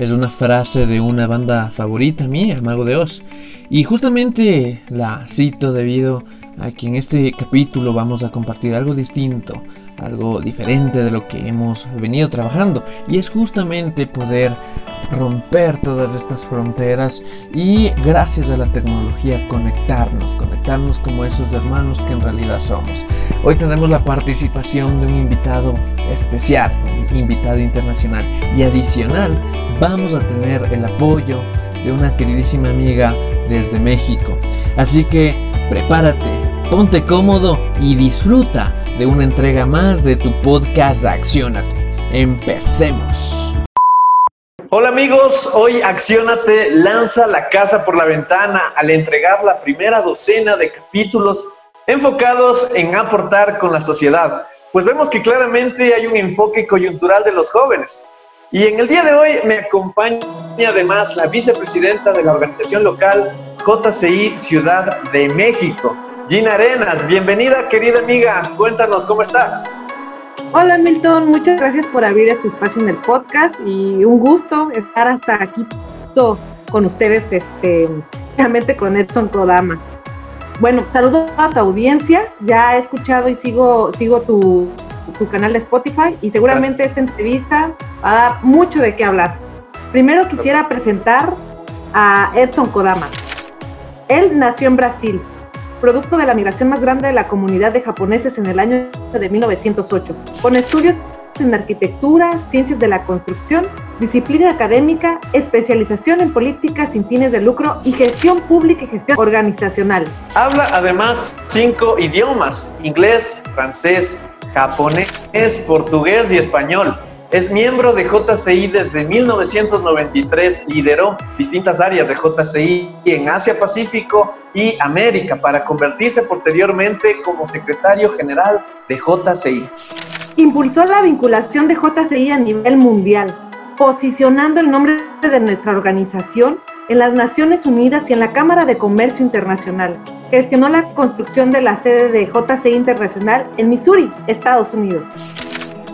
Es una frase de una banda favorita mía, Mago de Oz. Y justamente la cito debido a que en este capítulo vamos a compartir algo distinto, algo diferente de lo que hemos venido trabajando. Y es justamente poder romper todas estas fronteras y gracias a la tecnología conectarnos, conectarnos como esos hermanos que en realidad somos. Hoy tenemos la participación de un invitado especial, un invitado internacional y adicional vamos a tener el apoyo de una queridísima amiga desde México. Así que prepárate, ponte cómodo y disfruta de una entrega más de tu podcast Acciónate. Empecemos. Hola amigos, hoy Acciónate lanza la casa por la ventana al entregar la primera docena de capítulos enfocados en aportar con la sociedad, pues vemos que claramente hay un enfoque coyuntural de los jóvenes. Y en el día de hoy me acompaña además la vicepresidenta de la organización local JCI Ciudad de México, Gina Arenas. Bienvenida, querida amiga. Cuéntanos, ¿cómo estás? Hola Milton, muchas gracias por abrir este espacio en el podcast y un gusto estar hasta aquí con ustedes, este, realmente con Edson Kodama. Bueno, saludo a tu audiencia, ya he escuchado y sigo, sigo tu, tu canal de Spotify y seguramente esta entrevista va a dar mucho de qué hablar. Primero quisiera presentar a Edson Kodama. Él nació en Brasil, producto de la migración más grande de la comunidad de japoneses en el año de 1908, con estudios en arquitectura, ciencias de la construcción, disciplina académica, especialización en políticas sin fines de lucro y gestión pública y gestión organizacional. Habla además cinco idiomas, inglés, francés, japonés, portugués y español. Es miembro de JCI desde 1993, lideró distintas áreas de JCI en Asia Pacífico y América para convertirse posteriormente como secretario general de JCI. Impulsó la vinculación de JCI a nivel mundial, posicionando el nombre de nuestra organización en las Naciones Unidas y en la Cámara de Comercio Internacional. Gestionó la construcción de la sede de JCI Internacional en Missouri, Estados Unidos.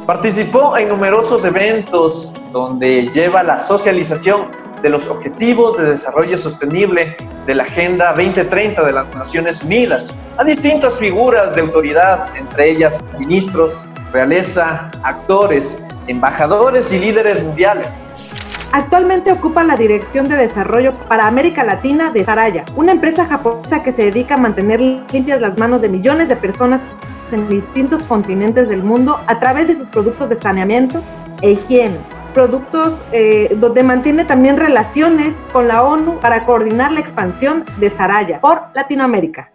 Participó en numerosos eventos donde lleva la socialización de los Objetivos de Desarrollo Sostenible de la Agenda 2030 de las Naciones Unidas a distintas figuras de autoridad, entre ellas ministros, realeza, actores, embajadores y líderes mundiales. Actualmente ocupa la Dirección de Desarrollo para América Latina de Saraya, una empresa japonesa que se dedica a mantener limpias las manos de millones de personas en distintos continentes del mundo a través de sus productos de saneamiento e higiene. Productos eh, donde mantiene también relaciones con la ONU para coordinar la expansión de Saraya por Latinoamérica.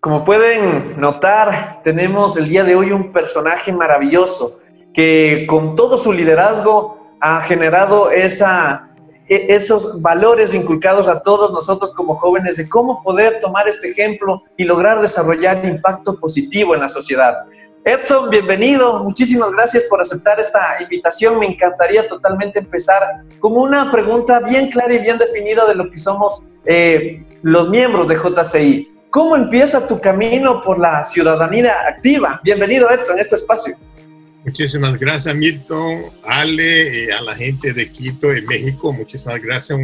Como pueden notar, tenemos el día de hoy un personaje maravilloso que con todo su liderazgo ha generado esa, esos valores inculcados a todos nosotros como jóvenes de cómo poder tomar este ejemplo y lograr desarrollar impacto positivo en la sociedad. Edson, bienvenido. Muchísimas gracias por aceptar esta invitación. Me encantaría totalmente empezar con una pregunta bien clara y bien definida de lo que somos eh, los miembros de JCI. ¿Cómo empieza tu camino por la ciudadanía activa? Bienvenido, Edson, a este espacio. Muchísimas gracias, Milton, Ale, y a la gente de Quito, en México. Muchísimas gracias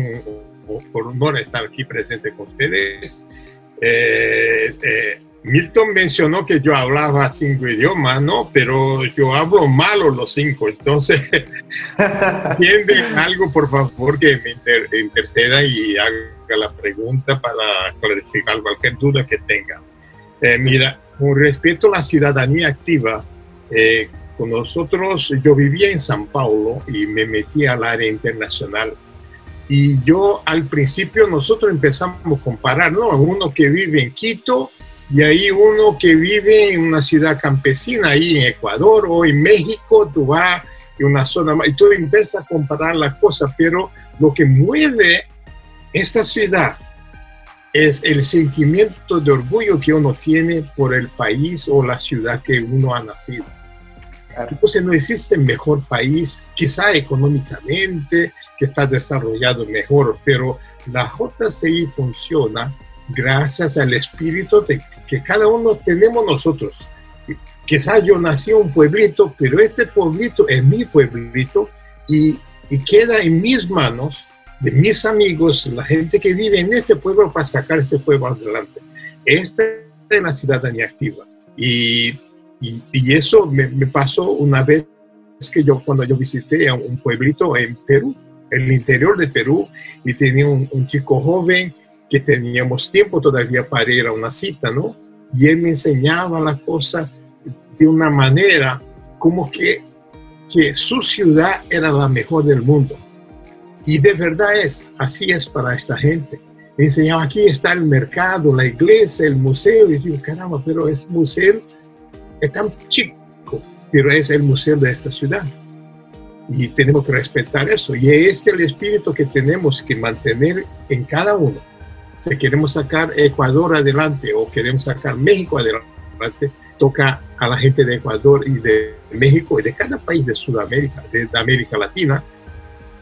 por honor estar aquí presente con ustedes. Eh, eh, Milton mencionó que yo hablaba cinco idiomas, ¿no? Pero yo hablo malo los cinco, entonces entienden algo, por favor, que me interceda y haga la pregunta para clarificar cualquier duda que tenga. Eh, mira, con respecto a la ciudadanía activa, eh, con nosotros, yo vivía en San Paulo y me metí al área internacional. Y yo al principio nosotros empezamos a comparar, ¿no? Uno que vive en Quito y ahí uno que vive en una ciudad campesina, ahí en Ecuador o en México, tú vas y una zona más, y tú empiezas a comparar las cosas, pero lo que mueve esta ciudad es el sentimiento de orgullo que uno tiene por el país o la ciudad que uno ha nacido. Entonces no existe mejor país, quizá económicamente, que está desarrollado mejor, pero la JCI funciona gracias al espíritu de que cada uno tenemos nosotros. Quizás yo nací en un pueblito, pero este pueblito es mi pueblito y, y queda en mis manos, de mis amigos, la gente que vive en este pueblo para sacar ese pueblo adelante. Esta es la ciudadanía activa. Y, y, eso me, pasó una vez que yo, cuando yo visité a un pueblito en Perú, el interior de Perú, y tenía un, chico joven que teníamos tiempo todavía para ir a una cita, ¿no? Y él me enseñaba la cosa de una manera como que, que su ciudad era la mejor del mundo. Y de verdad es, así es para esta gente. Me enseñaba, aquí está el mercado, la iglesia, el museo. Y yo caramba, pero es museo, es tan chico, pero es el museo de esta ciudad. Y tenemos que respetar eso. Y este es el espíritu que tenemos que mantener en cada uno si queremos sacar Ecuador adelante o queremos sacar México adelante, toca a la gente de Ecuador y de México y de cada país de Sudamérica, de, América Latina,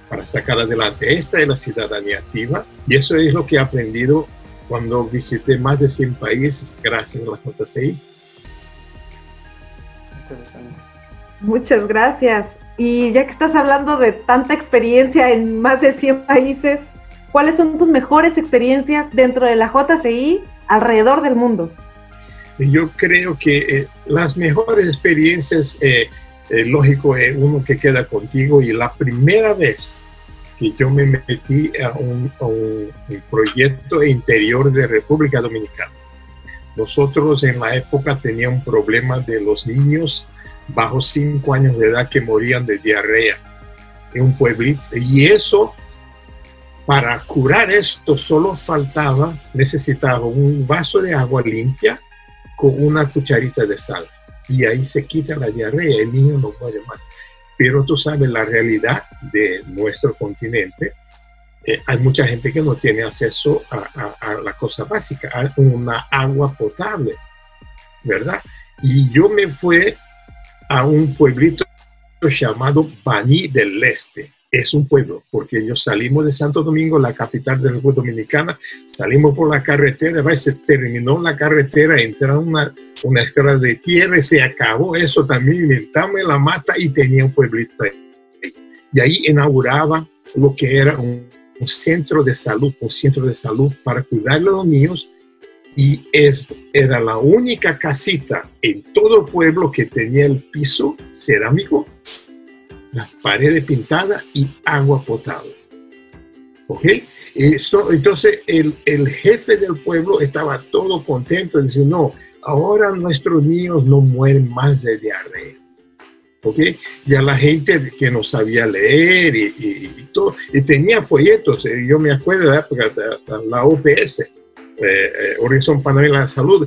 para sacar adelante. Esta es la ciudadanía activa y eso es lo que he aprendido cuando visité más de 100 países gracias a la JCI. Interesante. Muchas gracias. Y ya que estás hablando de tanta experiencia en más de 100 países, ¿Cuáles son tus mejores experiencias dentro de la JCI alrededor del mundo? Yo creo que eh, las mejores experiencias, eh, eh, lógico, es uno que queda contigo y la primera vez que yo me metí a un, a un, proyecto interior de República Dominicana. Nosotros en la época teníamos un problema de los niños bajo 5 años de edad que morían de diarrea en un pueblito y eso para curar esto solo faltaba, necesitaba un vaso de agua limpia con una cucharita de sal. Y ahí se quita la diarrea, el niño no muere más. Pero tú sabes la realidad de nuestro continente. Eh, hay mucha gente que no tiene acceso a, a, a la cosa básica, a una agua potable, ¿verdad? Y yo me fui a un pueblito llamado Baní del Este es un pueblo, porque ellos salimos de Santo Domingo, la capital de la República Dominicana, salimos por la carretera, se terminó la carretera, entra una, una de tierra y se acabó eso también, inventamos la mata y tenía un pueblito ahí. Y ahí inauguraba lo que era un, un centro de salud, un centro de salud para cuidar a los niños y es, era la única casita en todo el pueblo que tenía el piso cerámico las paredes pintadas y agua potable. ¿Ok? Entonces el, el, jefe del pueblo estaba todo contento decía, no, ahora nuestros niños no mueren más de diarrea. ¿Ok? Ya la gente que no sabía leer y, todo, y tenía folletos, eh, yo me acuerdo de la época de la OPS, eh, eh, Horizon Panamá de Salud,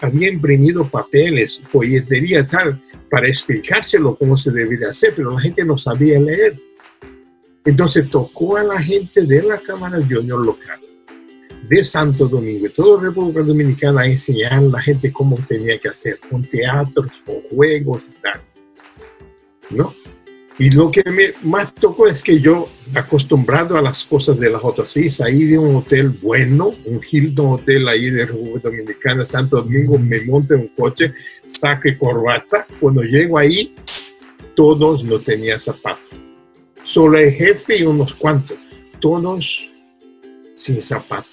había imprimido papeles, folletería tal, para explicárselo cómo se debería hacer, pero la gente no sabía leer. Entonces tocó a la gente de la Cámara Junior local, de Santo Domingo, de toda República Dominicana, a enseñar a la gente cómo tenía que hacer, con teatros, con juegos y tal. ¿No? Y lo que me más tocó es que yo, acostumbrado a las cosas de la JCI, salí de un hotel bueno, un Hilton Hotel ahí de República Dominicana, Santo Domingo, me monto en un coche, saque corbata. Cuando llego ahí, todos no tenían zapatos. Solo el jefe y unos cuantos, todos sin zapatos.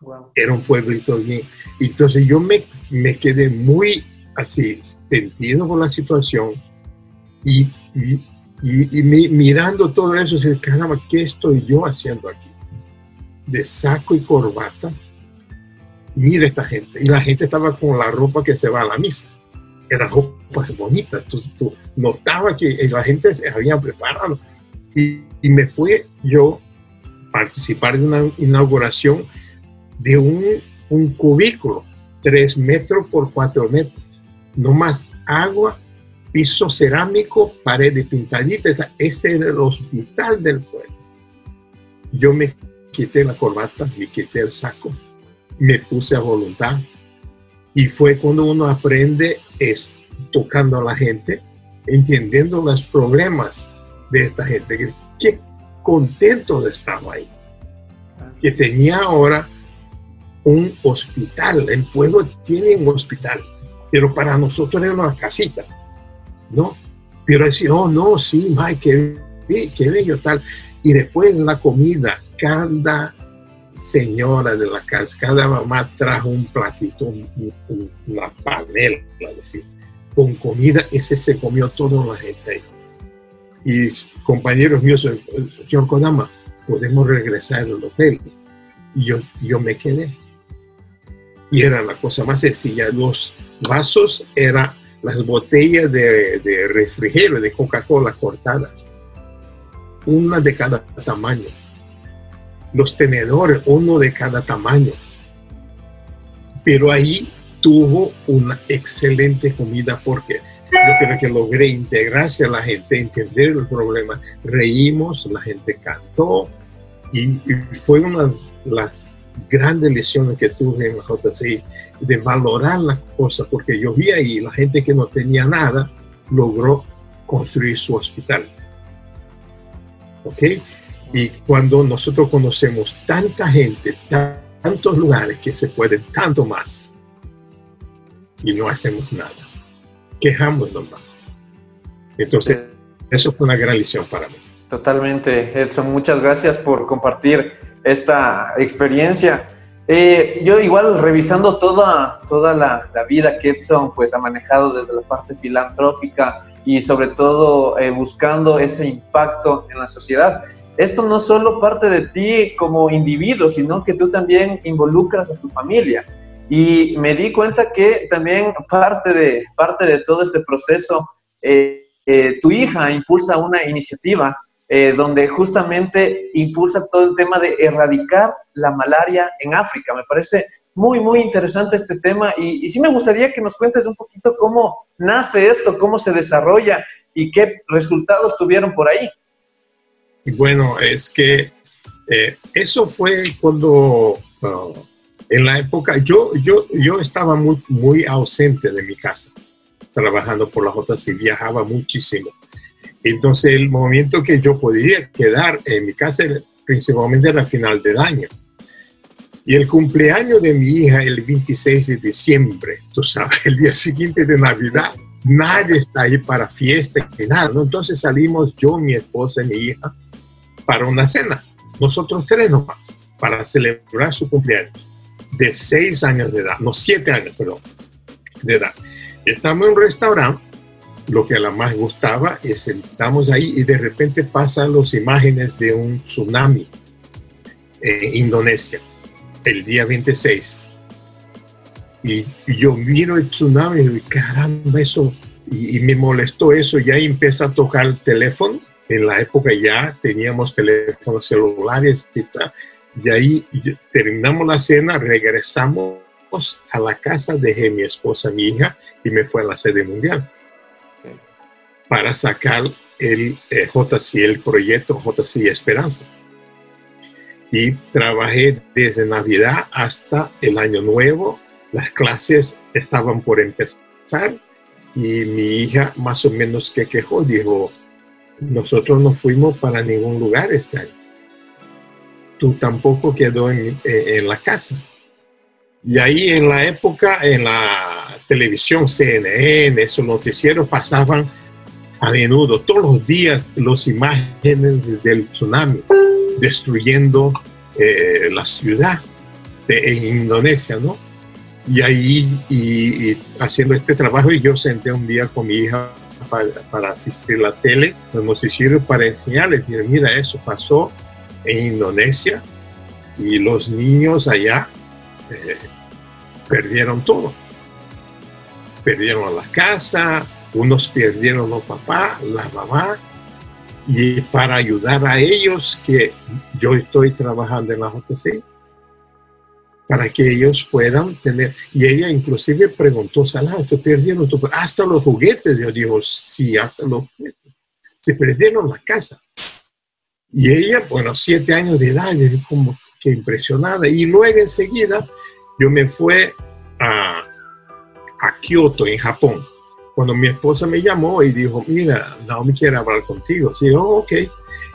Wow. Era un pueblito bien. Entonces yo me, me quedé muy así, sentido con la situación y, y, y, y mirando todo eso, se caramba, ¿qué estoy yo haciendo aquí? De saco y corbata. Mira esta gente. Y la gente estaba con la ropa que se va a la misa. Eran ropas bonitas. Tú, tú notabas que la gente se había preparado. Y, y me fui yo a participar de una inauguración de un, un cubículo, tres metros por cuatro metros. No más agua piso cerámico, paredes pintaditas. Este era el hospital del pueblo. Yo me quité la corbata, me quité el saco, me puse a voluntad. Y fue cuando uno aprende es tocando a la gente, entendiendo los problemas de esta gente. Qué contento de estar ahí. Que tenía ahora un hospital. El pueblo tiene un hospital, pero para nosotros era una casita, ¿no? Pero decía, oh, no, sí, Mike, qué, qué bello tal. Y después la comida, cada señora de la casa, cada mamá trajo un platito, una panela, decir, con comida, ese se comió toda la gente ahí. Y compañeros míos, señor Kodama, podemos regresar al hotel. Y yo, yo me quedé. Y era la cosa más sencilla. Los vasos eran las botellas de, de refrigerio, de Coca-Cola cortadas. Una de cada tamaño los tenedores, uno de cada tamaño. Pero ahí tuvo una excelente comida porque yo creo que logré integrarse a la gente, entender el problema, reímos, la gente cantó y, fue una de las grandes lecciones que tuve en la JCI de valorar la cosa porque yo vi ahí la gente que no tenía nada logró construir su hospital. ¿Ok? Y cuando nosotros conocemos tanta gente, tantos lugares que se pueden tanto más y no hacemos nada, quejamos nomás. Entonces, eso fue una gran lección para mí. Totalmente, Edson. Muchas gracias por compartir esta experiencia. Eh, yo igual revisando toda, toda la, vida que Edson pues, ha manejado desde la parte filantrópica y sobre todo eh, buscando ese impacto en la sociedad esto no solo parte de ti como individuo, sino que tú también involucras a tu familia. Y me di cuenta que también parte de, parte de todo este proceso, eh, eh, tu hija impulsa una iniciativa eh, donde justamente impulsa todo el tema de erradicar la malaria en África. Me parece muy, muy interesante este tema y, sí me gustaría que nos cuentes un poquito cómo nace esto, cómo se desarrolla y qué resultados tuvieron por ahí. Bueno, es que eh, eso fue cuando, uh, en la época, yo, yo, yo estaba muy, muy ausente de mi casa, trabajando por la JC, viajaba muchísimo. Entonces, el momento que yo podía quedar en mi casa principalmente era final del año. Y el cumpleaños de mi hija, el 26 de diciembre, tú sabes, el día siguiente de Navidad, nadie está ahí para fiesta ni nada. Entonces salimos yo, mi esposa y mi hija para una cena. Nosotros tres nomás, para celebrar su cumpleaños de seis años de edad, no siete años, perdón, de edad. Estamos en un restaurante, lo que a la más gustaba es estamos ahí y de repente pasan las imágenes de un tsunami en Indonesia, el día 26. Y, yo miro el tsunami y eso, y, y me molestó eso, ya empieza a tocar el teléfono en la época ya teníamos teléfonos celulares y tal. Y ahí terminamos la cena, regresamos a la casa, dejé mi esposa, mi hija, y me fue a la sede mundial para sacar el eh, el proyecto JC Esperanza. Y trabajé desde Navidad hasta el Año Nuevo. Las clases estaban por empezar y mi hija más o menos que quejó, dijo, nosotros no fuimos para ningún lugar este año. Tú tampoco quedó en, eh, en la casa. Y ahí en la época, en la televisión CNN, esos noticieros pasaban a menudo, todos los días, las imágenes del tsunami destruyendo eh, la ciudad de, en Indonesia, ¿no? Y ahí, y, haciendo este trabajo, y yo senté un día con mi hija para, asistir a la tele, los noticieros para enseñarles, mira, eso pasó en Indonesia y los niños allá eh, perdieron todo. Perdieron la casa, unos perdieron los papás, la mamá, y para ayudar a ellos que yo estoy trabajando en la JC, para que ellos puedan tener. Y ella inclusive preguntó, Salah, se perdieron hasta los juguetes. Yo digo, sí, hasta los juguetes. Se perdieron la casa. Y ella, bueno, siete años de edad, como que impresionada. Y luego enseguida yo me fui a, a Kioto, en Japón. Cuando mi esposa me llamó y dijo, mira, Naomi quiere hablar contigo. Sí, oh, ok.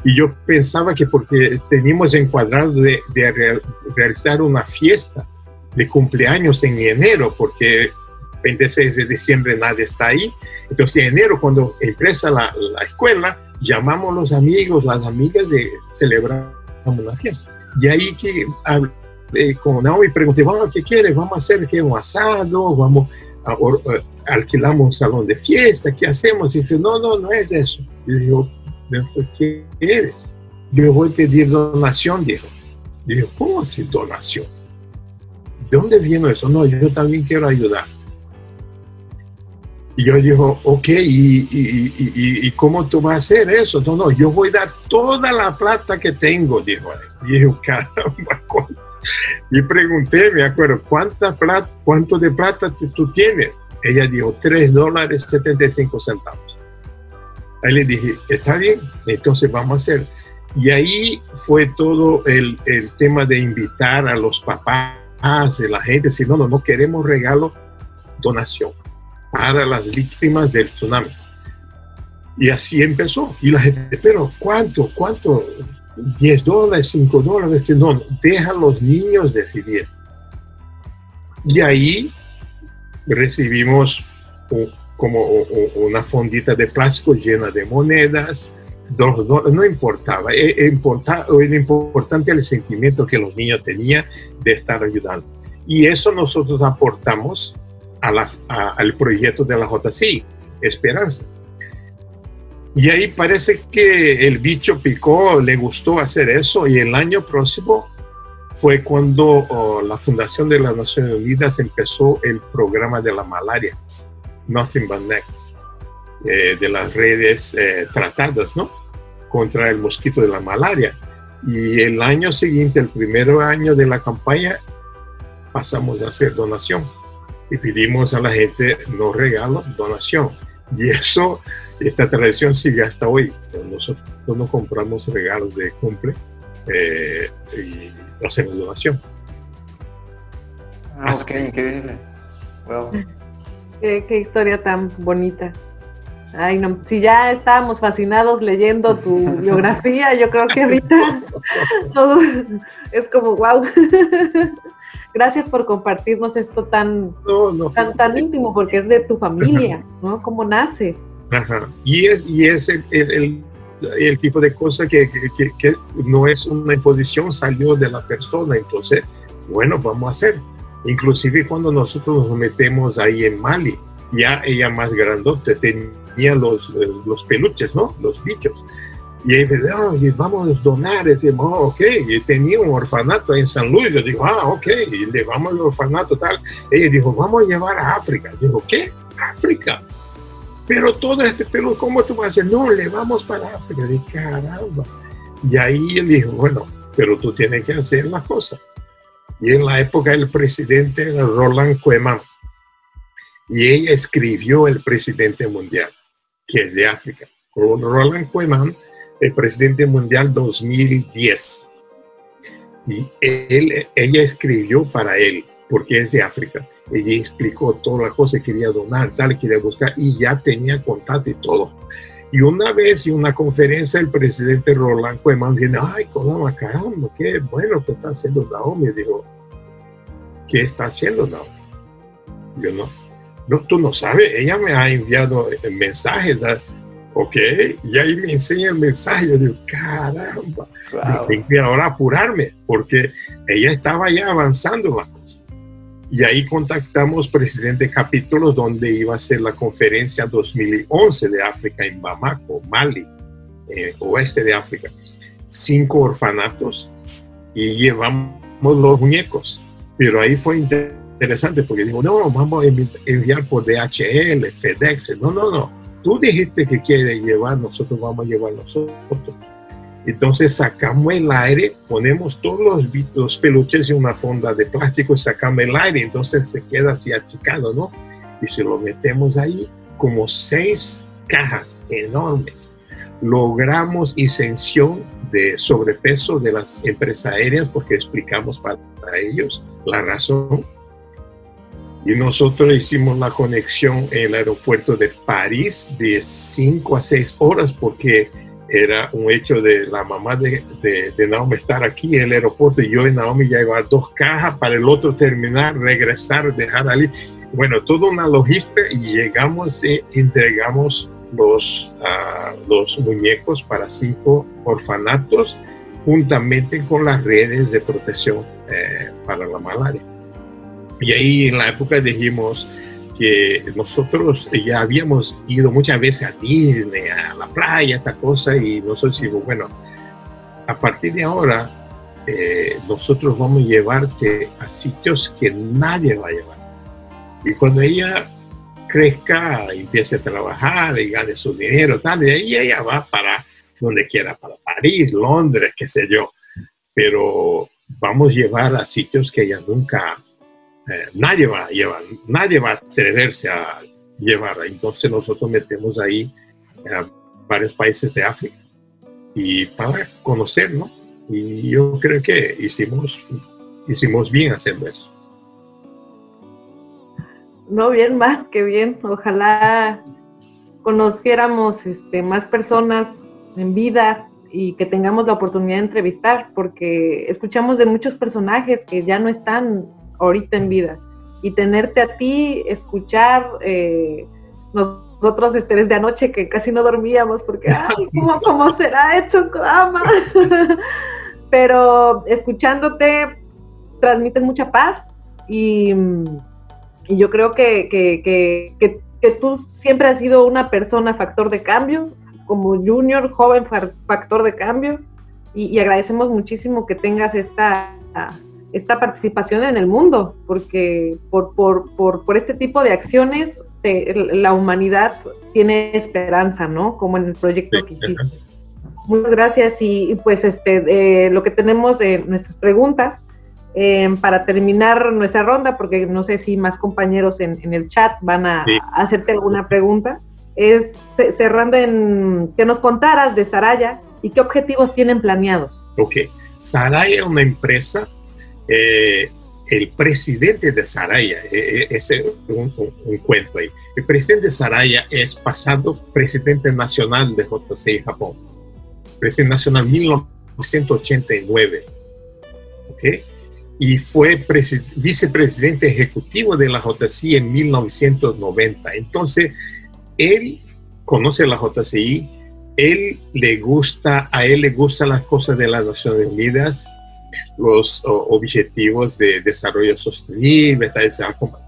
Y yo pensaba que porque teníamos encuadrado de, de realizar una fiesta de cumpleaños en enero, porque 26 de diciembre nadie está ahí. Entonces, en enero, cuando empieza la, la escuela, llamamos a los amigos, las amigas de celebrar una fiesta. Y ahí que eh, con Naomi pregunté, bueno, ¿qué quieres? ¿Vamos a hacer ¿qué, un asado? ¿Vamos alquilamos un salón de fiesta? ¿Qué hacemos? Y dice, no, no, no es eso. Y digo, ¿qué eres? Yo voy a pedir donación, dijo. Y digo, ¿cómo así donación? ¿De dónde viene eso? No, yo también quiero ayudar. Y yo digo, ok, ¿y, y, cómo tú vas a hacer eso? No, no, yo voy a dar toda la plata que tengo, dijo. Y yo, caramba, y pregunté, me acuerdo, ¿cuánta plata, ¿cuánto de plata tú tienes? Ella dijo, 3 dólares 75 centavos. Ahí le dije, está bien, entonces vamos a hacer. Y ahí fue todo el, el tema de invitar a los papás, a la gente, si no, no, no queremos regalo, donación para las víctimas del tsunami. Y así empezó. Y la gente, pero ¿cuánto? ¿Cuánto? 10 dólares, 5 dólares. No, deja a los niños decidir. Y ahí recibimos como una fondita de plástico llena de monedas, dos dólares, no importaba. E, e importaba, era importante el sentimiento que los niños tenían de estar ayudando. Y eso nosotros aportamos al proyecto de la JCI, Esperanza. Y ahí parece que el bicho picó, le gustó hacer eso y el año próximo fue cuando oh, la Fundación de las Naciones Unidas empezó el programa de la malaria, Nothing But Next, eh, de las redes eh, tratadas, ¿no? Contra el mosquito de la malaria. Y el año siguiente, el primer año de la campaña, pasamos a hacer donación y pedimos a la gente no regalo, donación. Y eso, esta tradición sigue hasta hoy. Nosotros no compramos regalos de cumple eh, y hacemos donación. Ah, ok, increíble. Wow. Qué, qué, historia tan bonita. Ay, no, si ya estábamos fascinados leyendo tu biografía, yo creo que ahorita todo es como wow. Gracias por compartirnos esto tan, tan, tan íntimo, porque es de tu familia, ¿no? ¿Cómo nace? Ajá. Y es, y es el, el, el tipo de cosa que, que, que, no es una imposición, salió de la persona. Entonces, bueno, vamos a hacer. Inclusive cuando nosotros nos metemos ahí en Mali, ya ella más grandote tenía los, los peluches, ¿no? Los bichos. Y ahí me vamos a donar. Y oh, ok. Y tenía un orfanato en San Luis. Yo digo, ah, ok. Y le vamos al orfanato tal. Ella dijo, vamos a llevar a África. Dijo, ¿qué? África. Pero todo este pelo, ¿cómo tú vas a hacer? No, le vamos para África. De caramba. Y ahí él dijo, bueno, pero tú tienes que hacer las cosas. Y en la época el presidente era Roland Koeman. Y ella escribió el presidente mundial, que es de África. Roland Koeman el presidente mundial 2010. Y él, ella escribió para él, porque es de África. Ella explicó toda la cosa, quería donar, tal, quería buscar, y ya tenía contacto y todo. Y una vez en una conferencia, el presidente Roland Koeman viene, ay, caramba, qué bueno que está haciendo Naomi. Dijo, ¿qué está haciendo Naomi? Yo no, no, tú no sabes, ella me ha enviado mensajes. ¿Ok? Y ahí me enseña el mensaje, yo digo, caramba, tengo que ahora apurarme, porque ella estaba ya avanzando la cosa. Y ahí contactamos presidente capítulos donde iba a ser la conferencia 2011 de África en Bamako, Mali, eh, oeste de África. Cinco orfanatos y llevamos los muñecos. Pero ahí fue interesante porque dijo, no, vamos a enviar por DHL, FedEx. No, no, no tú dijiste que quieres llevar, nosotros vamos a llevar nosotros. Entonces sacamos el aire, ponemos todos los, los peluches en una fonda de plástico y sacamos el aire, entonces se queda así achicado, ¿no? Y si lo metemos ahí, como seis cajas enormes, logramos isención de sobrepeso de las empresas aéreas porque explicamos para, ellos la razón. Y nosotros hicimos la conexión en el aeropuerto de París de 5 a 6 horas porque era un hecho de la mamá de, Naomi estar aquí en el aeropuerto y yo y Naomi ya llevar dos cajas para el otro terminar, regresar, dejar allí. Bueno, toda una logística y llegamos y entregamos los, uh, los muñecos para cinco orfanatos juntamente con las redes de protección eh, para la malaria. Y ahí en la época dijimos, que nosotros ya habíamos ido muchas veces a Disney, a la playa, esta cosa, y nosotros decimos, bueno, a partir de ahora, eh, nosotros vamos a llevarte a sitios que nadie va a llevar. Y cuando ella crezca, empiece a trabajar y gane su dinero, tal, de ahí ella va para donde quiera, para París, Londres, qué sé yo. Pero vamos a llevar a sitios que ella nunca eh, nadie va a llevar, nadie va a atreverse a llevar. Entonces nosotros metemos ahí a varios países de África y para conocer, ¿no? Y yo creo que hicimos, hicimos bien haciendo eso. No, bien, más que bien. Ojalá conociéramos este, más personas en vida y que tengamos la oportunidad de entrevistar, porque escuchamos de muchos personajes que ya no están ahorita en vida. Y tenerte a ti, escuchar, eh, nosotros este, desde anoche que casi no dormíamos porque, ay, ¿cómo, cómo será hecho Kodama? Pero escuchándote, transmites mucha paz y, y yo creo que, que, que, que, tú siempre has sido una persona factor de cambio, como junior, joven factor de cambio, y, y agradecemos muchísimo que tengas esta esta participación en el mundo, porque por, por, por, por este tipo de acciones la humanidad tiene esperanza, ¿no? Como en el proyecto que hiciste. Muchas gracias y, pues este eh, lo que tenemos de nuestras preguntas em, para terminar nuestra ronda, porque no sé si más compañeros en, en el chat van a, hacerte alguna pregunta, es cerrando en que nos contaras de Saraya y qué objetivos tienen planeados. Ok, Saraya es una empresa eh, el presidente de Saraya, eh, eh, es un, cuento ahí. El presidente de Saraya es pasado presidente nacional de JCI Japón, presidente nacional 1989, ¿ok? Y fue vicepresidente ejecutivo de la JCI en 1990. Entonces, él conoce la JCI, él le gusta, a él le gustan las cosas de las Naciones Unidas, los objetivos de desarrollo sostenible,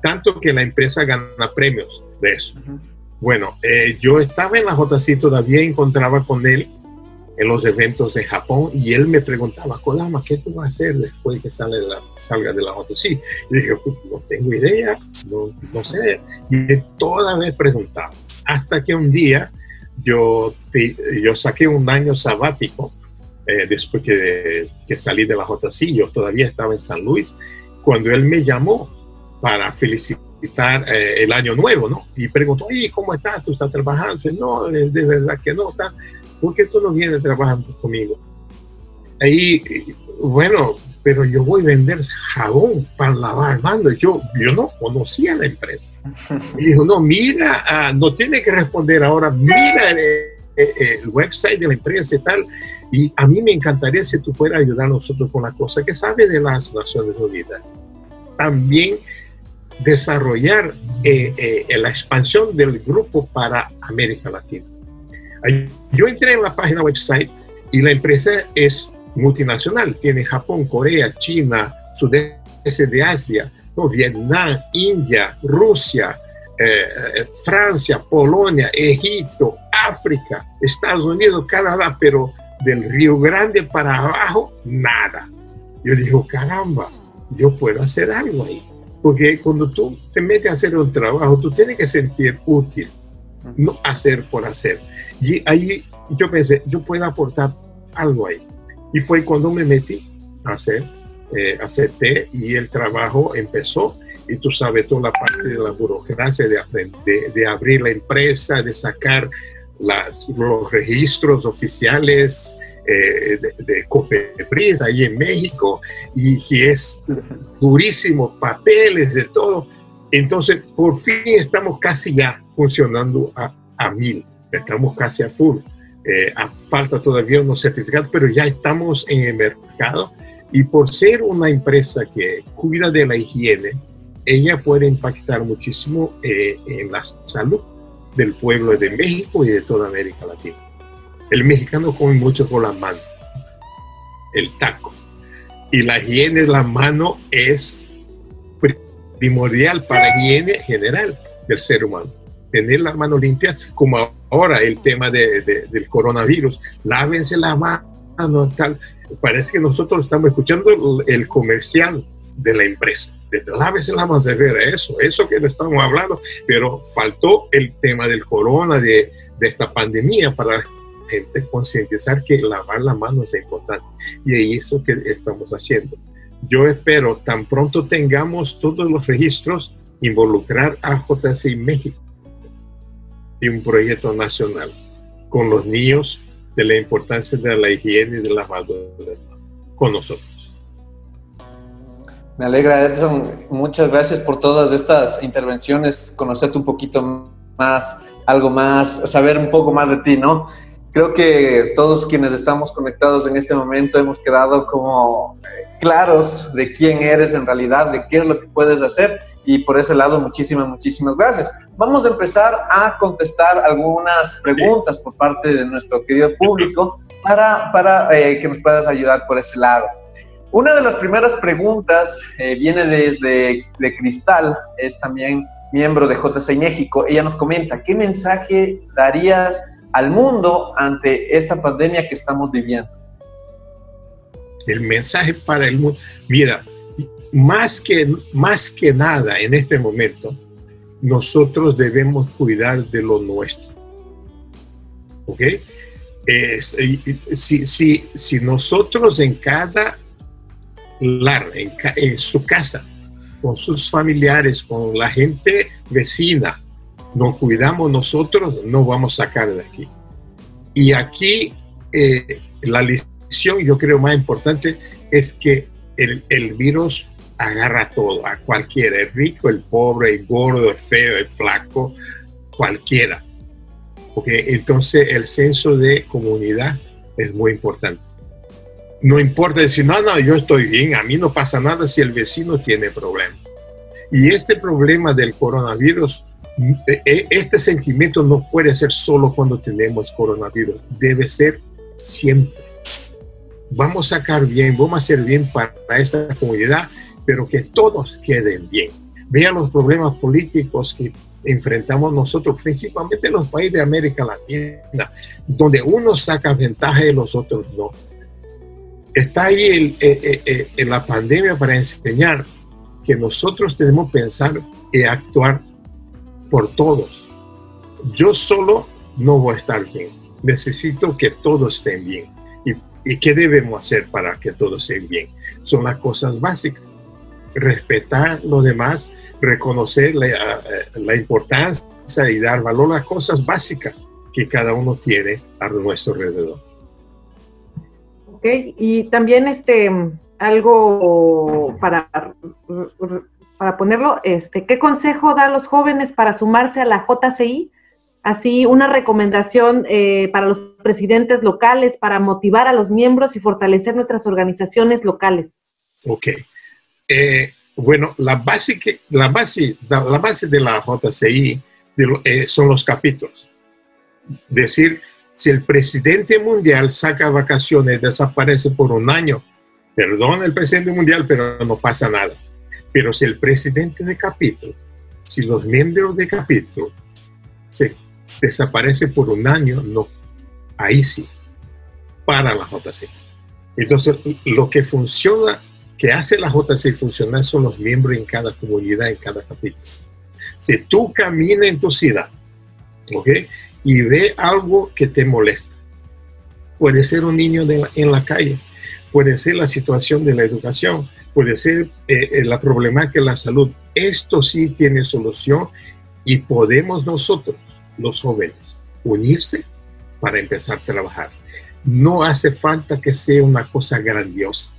tanto que la empresa gana premios de eso. Bueno, eh, yo estaba en la JC, todavía encontraba con él en los eventos de Japón y él me preguntaba, Kodama, ¿qué tú vas a hacer después de que sale la, salga de la JC? Y dije, pues, no tengo idea, no, no sé. Y toda vez preguntaba, hasta que un día yo, yo saqué un año sabático eh, después que, que, salí de la JC, yo todavía estaba en San Luis, cuando él me llamó para felicitar eh, el año nuevo, ¿no? Y preguntó, ¿y ¿cómo estás? ¿Tú estás trabajando? no, de, verdad que no, está. ¿por qué tú no vienes trabajando conmigo? Ahí, bueno, pero yo voy a vender jabón para lavar manos. Yo, yo no conocía la empresa. Y dijo, no, mira, ah, no tiene que responder ahora, mira el website de la empresa y tal. Y a mí me encantaría si tú pudieras ayudar a nosotros con la cosa que sabe de las Naciones Unidas. También desarrollar eh, eh, la expansión del grupo para América Latina. Yo entré en la página website y la empresa es multinacional. Tiene Japón, Corea, China, sudeste de Asia, Vietnam, India, Rusia, eh, Francia, Polonia, Egipto, África, Estados Unidos, Canadá, pero del Río Grande para abajo, nada. Yo digo, caramba, yo puedo hacer algo ahí. Porque cuando tú te metes a hacer un trabajo, tú tienes que sentir útil, no hacer por hacer. Y ahí yo pensé, yo puedo aportar algo ahí. Y fue cuando me metí a hacer, eh, hacer té y el trabajo empezó. Y tú sabes toda la parte de la burocracia, de, de, de abrir la empresa, de sacar las, los registros oficiales eh, de, de, Cofepris ahí en México y que es durísimo, papeles, de todo. Entonces, por fin estamos casi ya funcionando a, a mil, estamos casi a full. Eh, a falta todavía unos certificados, pero ya estamos en el mercado y por ser una empresa que cuida de la higiene, ella puede impactar muchísimo eh, en la salud del pueblo de México y de toda América Latina. El mexicano come mucho con la mano, el taco. Y la higiene de la mano es primordial para la higiene general del ser humano. Tener la mano limpia, como ahora el tema de, de, del coronavirus, lávense la mano, tal. Parece que nosotros estamos escuchando el comercial de la empresa. De lávense la mano, de ver eso, eso que estamos hablando, pero faltó el tema del corona, de, de esta pandemia para gente concientizar que lavar la mano es importante. Y es eso que estamos haciendo. Yo espero tan pronto tengamos todos los registros, involucrar a JCI México y un proyecto nacional con los niños de la importancia de la higiene y de lavado de con nosotros. Me alegra, Edson. Muchas gracias por todas estas intervenciones, conocerte un poquito más, algo más, saber un poco más de ti, ¿no? Creo que todos quienes estamos conectados en este momento hemos quedado como eh, claros de quién eres en realidad, de qué es lo que puedes hacer y por ese lado muchísimas, muchísimas gracias. Vamos a empezar a contestar algunas preguntas por parte de nuestro querido público para, para eh, que nos puedas ayudar por ese lado. Una de las primeras preguntas eh, viene desde de Cristal, es también miembro de JCI México. Ella nos comenta, ¿qué mensaje darías al mundo ante esta pandemia que estamos viviendo? El mensaje para el mundo, mira, más que, más que nada en este momento, nosotros debemos cuidar de lo nuestro. ¿Ok? Si, si, si, nosotros en cada lar, en, en su casa, con sus familiares, con la gente vecina, nos cuidamos nosotros, no vamos a sacar de aquí. Y aquí eh, la lección, yo creo, más importante es que el, virus agarra todo, a cualquiera, el rico, el pobre, el gordo, el feo, el flaco, cualquiera. Porque entonces el senso de comunidad es muy importante. No importa decir, no, no, yo estoy bien, a mí no pasa nada si el vecino tiene problemas. Y este problema del coronavirus este sentimiento no puede ser solo cuando tenemos coronavirus, debe ser siempre. Vamos a sacar bien, vamos a hacer bien para esta comunidad, pero que todos queden bien. Vean los problemas políticos que enfrentamos nosotros, principalmente en los países de América Latina, donde unos sacan ventaja y los otros no. Está ahí el, el, el, el, la pandemia para enseñar que nosotros tenemos que pensar y actuar por todos. Yo solo no voy a estar bien. Necesito que todos estén bien. ¿Y, qué debemos hacer para que todos estén bien? Son las cosas básicas. Respetar los demás, reconocer la, eh, la importancia y dar valor a las cosas básicas que cada uno tiene a nuestro alrededor. Ok, y también este algo para para ponerlo, este, ¿qué consejo da a los jóvenes para sumarse a la JCI? Así, una recomendación eh, para los presidentes locales para motivar a los miembros y fortalecer nuestras organizaciones locales. Ok. Eh, bueno, la base, que, la, base, la base de la JCI eh, son los capítulos. Decir, si el presidente mundial saca vacaciones, desaparece por un año, perdón el presidente mundial, pero no pasa nada pero si el presidente de capítulo, si los miembros de capítulo se desaparecen por un año, no, ahí sí, para la JC. Entonces, lo que funciona, que hace la JC funcionar son los miembros en cada comunidad, en cada capítulo. Si tú caminas en tu ciudad, ¿ok? Y ve algo que te molesta, puede ser un niño en la calle, puede ser la situación de la educación, puede ser eh, eh, la problemática de la salud. Esto sí tiene solución y podemos nosotros, los jóvenes, unirse para empezar a trabajar. No hace falta que sea una cosa grandiosa.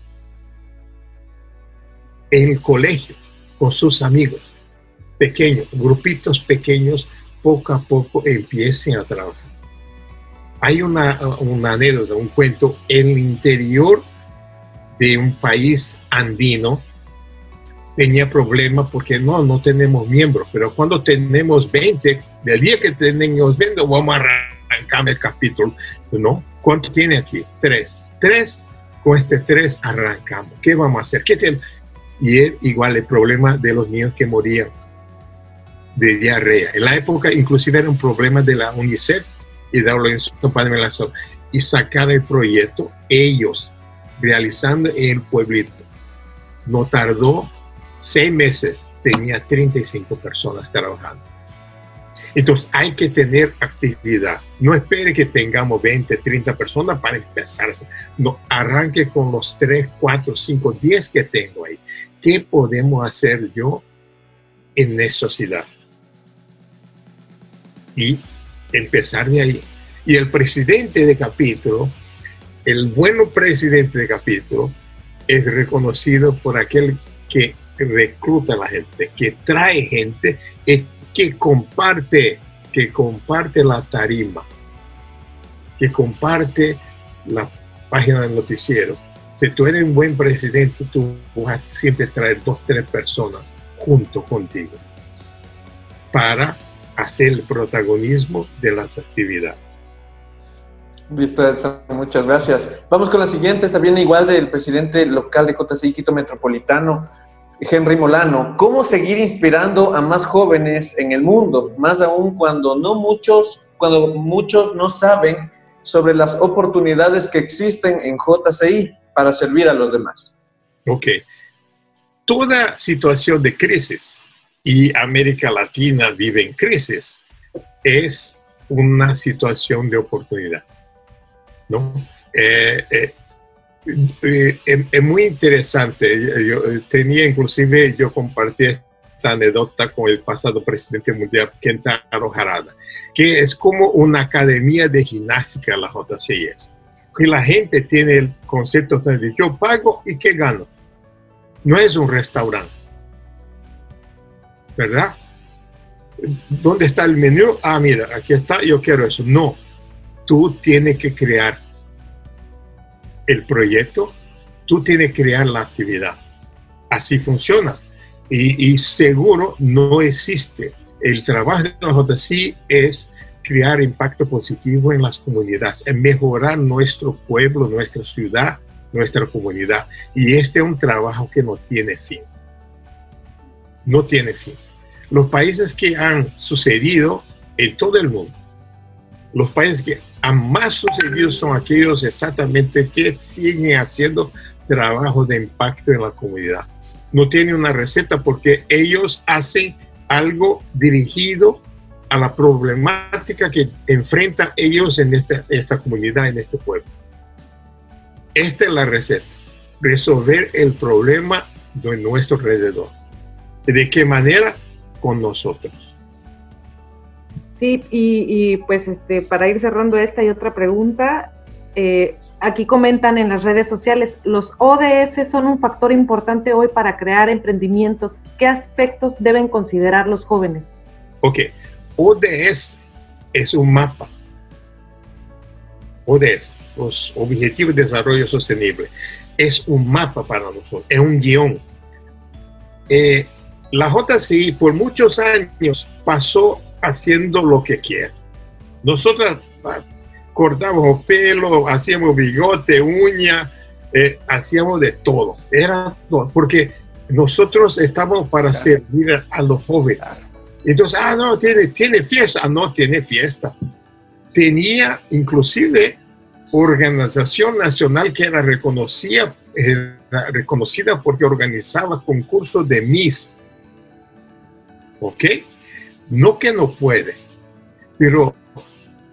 El colegio, con sus amigos, pequeños, grupitos pequeños, poco a poco empiecen a trabajar. Hay una, una anécdota, un cuento, en el interior de un país andino tenía problemas porque no, no tenemos miembros, pero cuando tenemos 20, del día que tenemos 20, vamos a arrancar el capítulo. No, ¿cuánto tiene aquí? Tres. Tres, con este tres arrancamos. ¿Qué vamos a hacer? ¿Qué Y es igual el problema de los niños que morían de diarrea. En la época inclusive era un problema de la UNICEF y de la Organización Panamericana y sacar el proyecto ellos realizando en el pueblito. No tardó seis meses, tenía 35 personas trabajando. Entonces hay que tener actividad. No espere que tengamos 20, 30 personas para empezar. No, arranque con los 3, 4, 5, 10 que tengo ahí. ¿Qué podemos hacer yo en esa ciudad? Y empezar de ahí. Y el presidente de capítulo el bueno presidente de capítulo es reconocido por aquel que recluta a la gente, que trae gente y que comparte, que comparte la tarima, que comparte la página del noticiero. Si tú eres un buen presidente, tú vas a siempre traer dos, tres personas junto contigo para hacer el protagonismo de las actividades. Listo, muchas gracias. Vamos con la siguiente, está bien igual del presidente local de JCI Quito Metropolitano, Henry Molano. ¿Cómo seguir inspirando a más jóvenes en el mundo? Más aún cuando no muchos, cuando muchos no saben sobre las oportunidades que existen en JCI para servir a los demás. Ok. Toda situación de crisis, y América Latina vive en crisis, es una situación de oportunidad. ¿No? Eh, eh, eh, es muy interesante. Yo, tenía inclusive, yo compartí esta anécdota con el pasado presidente mundial, Kentaro Harada, que es como una academia de gimnástica la JCIS. Que la gente tiene el concepto de yo pago y qué gano. No es un restaurante. ¿Verdad? ¿Dónde está el menú? Ah, mira, aquí está, yo quiero eso. No, tú tienes que crear el proyecto, tú tienes que crear la actividad. Así funciona. Y, seguro no existe. El trabajo de la JC es crear impacto positivo en las comunidades, en mejorar nuestro pueblo, nuestra ciudad, nuestra comunidad. Y este es un trabajo que no tiene fin. No tiene fin. Los países que han sucedido en todo el mundo, los países que han más sucedido son aquellos exactamente que siguen haciendo trabajo de impacto en la comunidad. No tienen una receta porque ellos hacen algo dirigido a la problemática que enfrentan ellos en esta, esta comunidad, en este pueblo. Esta es la receta, resolver el problema de nuestro alrededor. ¿De qué manera? Con nosotros. Sí, y, pues este, para ir cerrando esta y otra pregunta, eh, aquí comentan en las redes sociales, los ODS son un factor importante hoy para crear emprendimientos. ¿Qué aspectos deben considerar los jóvenes? Ok, ODS es un mapa. ODS, los Objetivos de Desarrollo Sostenible, es un mapa para nosotros, es un guion. Eh, la JCI por muchos años pasó haciendo lo que quiera. Nosotros ah, cortábamos pelo, hacíamos bigote, uña, eh, hacíamos de todo. Era todo, porque nosotros estamos para servir a los jóvenes. Entonces, ah, no, tiene, tiene fiesta. Ah, no, tiene fiesta. Tenía inclusive organización nacional que era reconocida, era reconocida porque organizaba concursos de Miss. ¿Ok? No que no puede, pero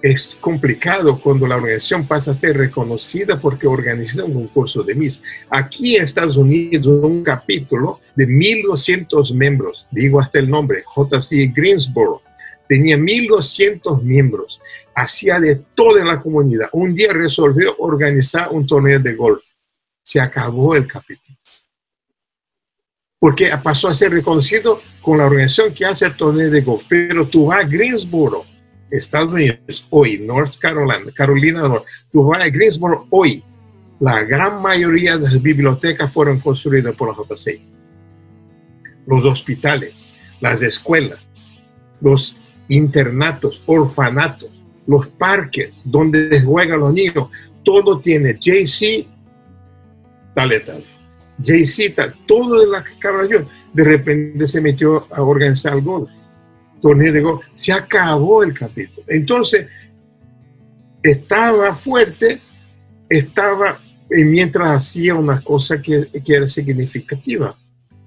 es complicado cuando la organización pasa a ser reconocida porque organiza un concurso de Miss. Aquí en Estados Unidos, un capítulo de 1.200 miembros, digo hasta el nombre, JC Greensboro, tenía 1.200 miembros, hacía de toda la comunidad. Un día resolvió organizar un torneo de golf. Se acabó el capítulo. Porque pasó a ser reconocido con la organización que hace el torneo de golf. Pero tú vas a Greensboro, Estados Unidos, hoy, North Carolina, Carolina del Norte, tú vas a Greensboro hoy, la gran mayoría de las bibliotecas fueron construidas por la JC. Los hospitales, las escuelas, los internatos, orfanatos, los parques donde juegan los niños, todo tiene JC, tal tal. JC, tal, todo de la carrera. De repente se metió a organizar golf torneo de golf, se acabó el capítulo. Entonces, estaba fuerte, estaba, mientras hacía una cosa que, que era significativa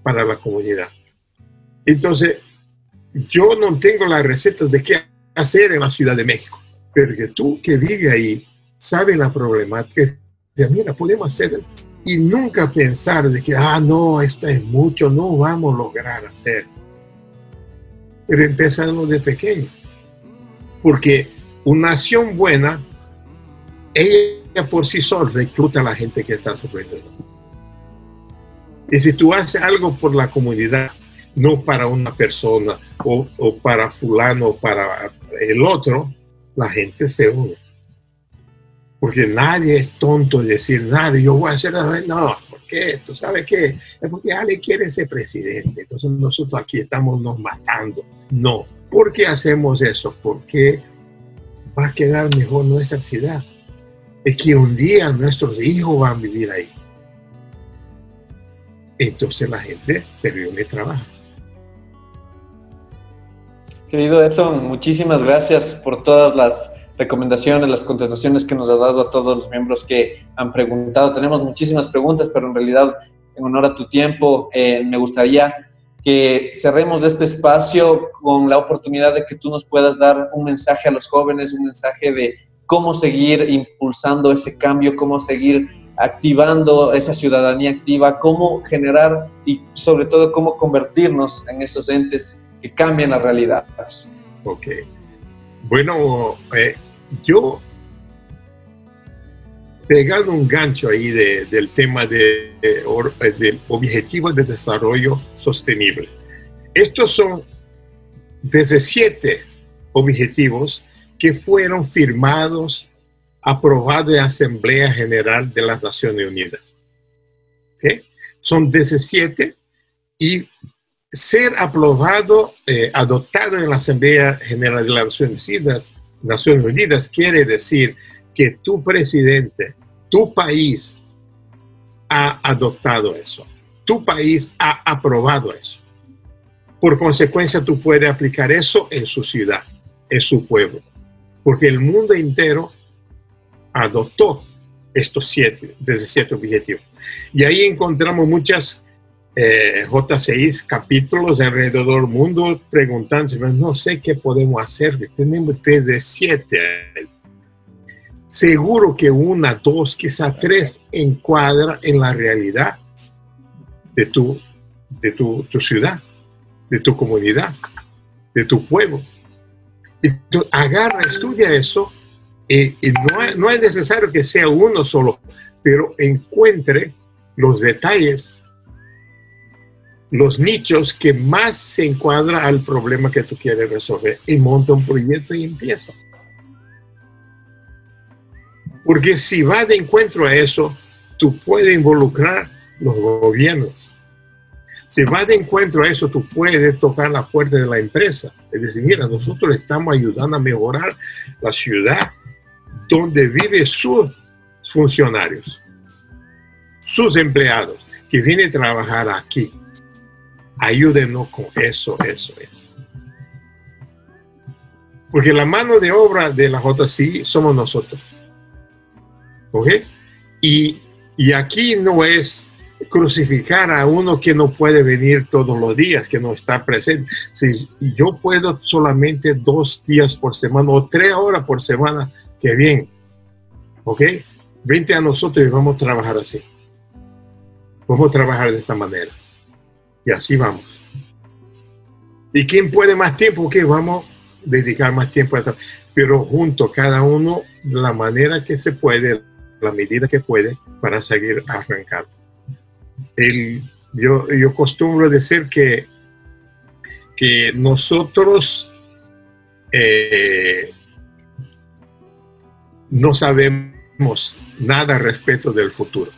para la comunidad. Entonces, yo no tengo la receta de qué hacer en la Ciudad de México, pero que tú que vives ahí, sabes la problemática, mira, podemos hacer, y nunca pensar de que, ah, no, esto es mucho, no vamos a lograr hacer pero empezando de pequeño. Porque una nación buena, ella por sí sola recluta a la gente que está a su alrededor. Y si tú haces algo por la comunidad, no para una persona o, o para fulano o para el otro, la gente se une. Porque nadie es tonto de decir, nadie, yo voy a hacer nada. No, qué? ¿Tú sabes qué? Es porque Ale quiere ser presidente. Entonces nosotros aquí estamos nos matando. No. ¿Por qué hacemos eso? Porque va a quedar mejor nuestra ciudad. Es que un día nuestros hijos van a vivir ahí. Entonces la gente se reúne y trabaja. Querido Edson, muchísimas gracias por todas las recomendaciones, las contestaciones que nos ha dado a todos los miembros que han preguntado. Tenemos muchísimas preguntas, pero en realidad, en honor a tu tiempo, eh, me gustaría que cerremos este espacio con la oportunidad de que tú nos puedas dar un mensaje a los jóvenes, un mensaje de cómo seguir impulsando ese cambio, cómo seguir activando esa ciudadanía activa, cómo generar y sobre todo cómo convertirnos en esos entes que cambian la realidad. Ok. Bueno, eh, yo pegando un gancho ahí del tema de, de, objetivos de desarrollo sostenible. Estos son 17 objetivos que fueron firmados, aprobados en la Asamblea General de las Naciones Unidas. Son 17 y ser aprobado, eh, adoptado en la Asamblea General de las Naciones Unidas, Naciones Unidas quiere decir que tu presidente, tu país ha adoptado eso, tu país ha aprobado eso. Por consecuencia, tú puedes aplicar eso en su ciudad, en su pueblo, porque el mundo entero adoptó estos siete, 17 objetivos. Y ahí encontramos muchas eh, J6 capítulos alrededor del mundo preguntándose, no sé qué podemos hacer, tenemos de siete. Seguro que una, dos, quizá tres encuadra en la realidad de tu, de tu, ciudad, de tu comunidad, de tu pueblo. Entonces, agarra, estudia eso y, no es necesario que sea uno solo, pero encuentre los detalles los nichos que más se encuadra al problema que tú quieres resolver y monta un proyecto y empieza. Porque si va de encuentro a eso, tú puedes involucrar los gobiernos. Si va de encuentro a eso, tú puedes tocar la puerta de la empresa. Es decir, mira, nosotros estamos ayudando a mejorar la ciudad donde viven sus funcionarios, sus empleados que vienen a trabajar aquí ayúdenos con eso, eso, eso. Porque la mano de obra de la JCI somos nosotros. ¿Ok? Y, y aquí no es crucificar a uno que no puede venir todos los días, que no está presente. Si yo puedo solamente dos días por semana o tres horas por semana, qué bien. ¿Ok? Vente a nosotros y vamos a trabajar así. Vamos a trabajar de esta manera. Y así vamos. ¿Y quién puede más tiempo? Ok, vamos a dedicar más tiempo a esto. Pero junto, cada uno de la manera que se puede, la medida que puede, para seguir arrancando. El, yo, yo costumbro decir que, que nosotros eh, no sabemos nada respecto del futuro,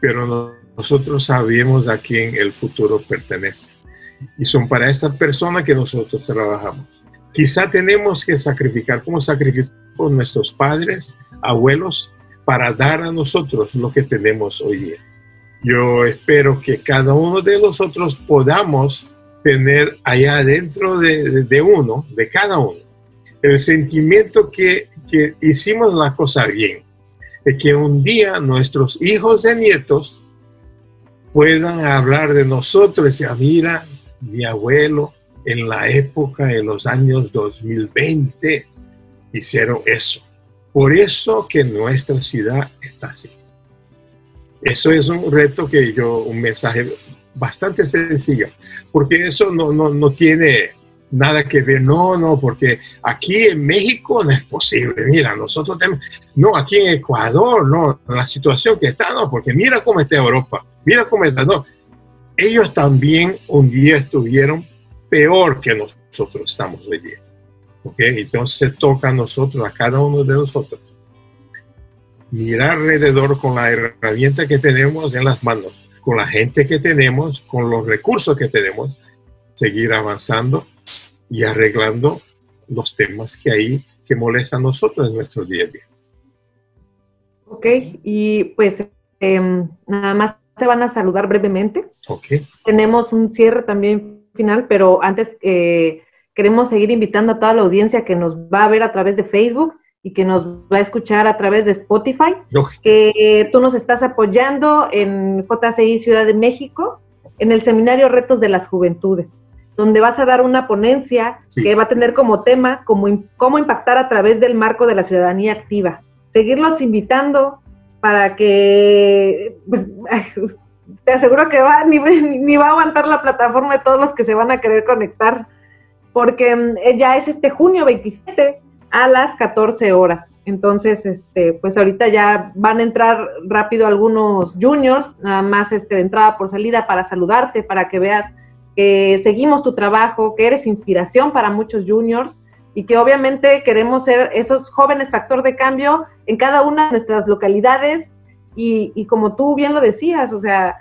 pero nosotros sabemos a quién el futuro pertenece. Y son para esa persona que nosotros trabajamos. Quizá tenemos que sacrificar, como sacrificó nuestros padres, abuelos, para dar a nosotros lo que tenemos hoy día. Yo espero que cada uno de nosotros podamos tener allá dentro de, uno, de cada uno, el sentimiento que, que hicimos la cosa bien, de que un día nuestros hijos y nietos puedan hablar de nosotros y decir, ah, mira, mi abuelo en la época de los años 2020 hicieron eso. Por eso que nuestra ciudad está así. Eso es un reto que yo, un mensaje bastante sencillo, porque eso no, no, no tiene nada que ver, no, no, porque aquí en México no es posible, mira, nosotros tenemos, no, aquí en Ecuador, no, la situación que está, no, porque mira cómo está Europa, mira cómo está, no, ellos también un día estuvieron peor que nosotros estamos hoy día, ¿ok? Entonces toca a nosotros, a cada uno de nosotros, mirar alrededor con la herramienta que tenemos en las manos, con la gente que tenemos, con los recursos que tenemos, seguir avanzando y arreglando los temas que hay que molestan a nosotros en nuestro día a día. Ok, y pues em, nada más te van a saludar brevemente. Ok. Tenemos un cierre también final, pero antes eh, queremos seguir invitando a toda la audiencia que nos va a ver a través de Facebook y que nos va a escuchar a través de Spotify, que tú nos estás apoyando en JCI Ciudad de México, en el seminario Retos de las Juventudes, donde vas a dar una ponencia que va a tener como tema cómo, cómo impactar a través del marco de la ciudadanía activa. Seguirlos invitando para que, pues, te aseguro que va, ni, ni va a aguantar la plataforma de todos los que se van a querer conectar, porque mm, ya es este junio 27 a las 14 horas. Entonces, este, pues ahorita ya van a entrar rápido algunos juniors, nada más este, de entrada por salida para saludarte, para que veas que seguimos tu trabajo, que eres inspiración para muchos juniors y que obviamente queremos ser esos jóvenes factor de cambio en cada una de nuestras localidades y, como tú bien lo decías, o sea,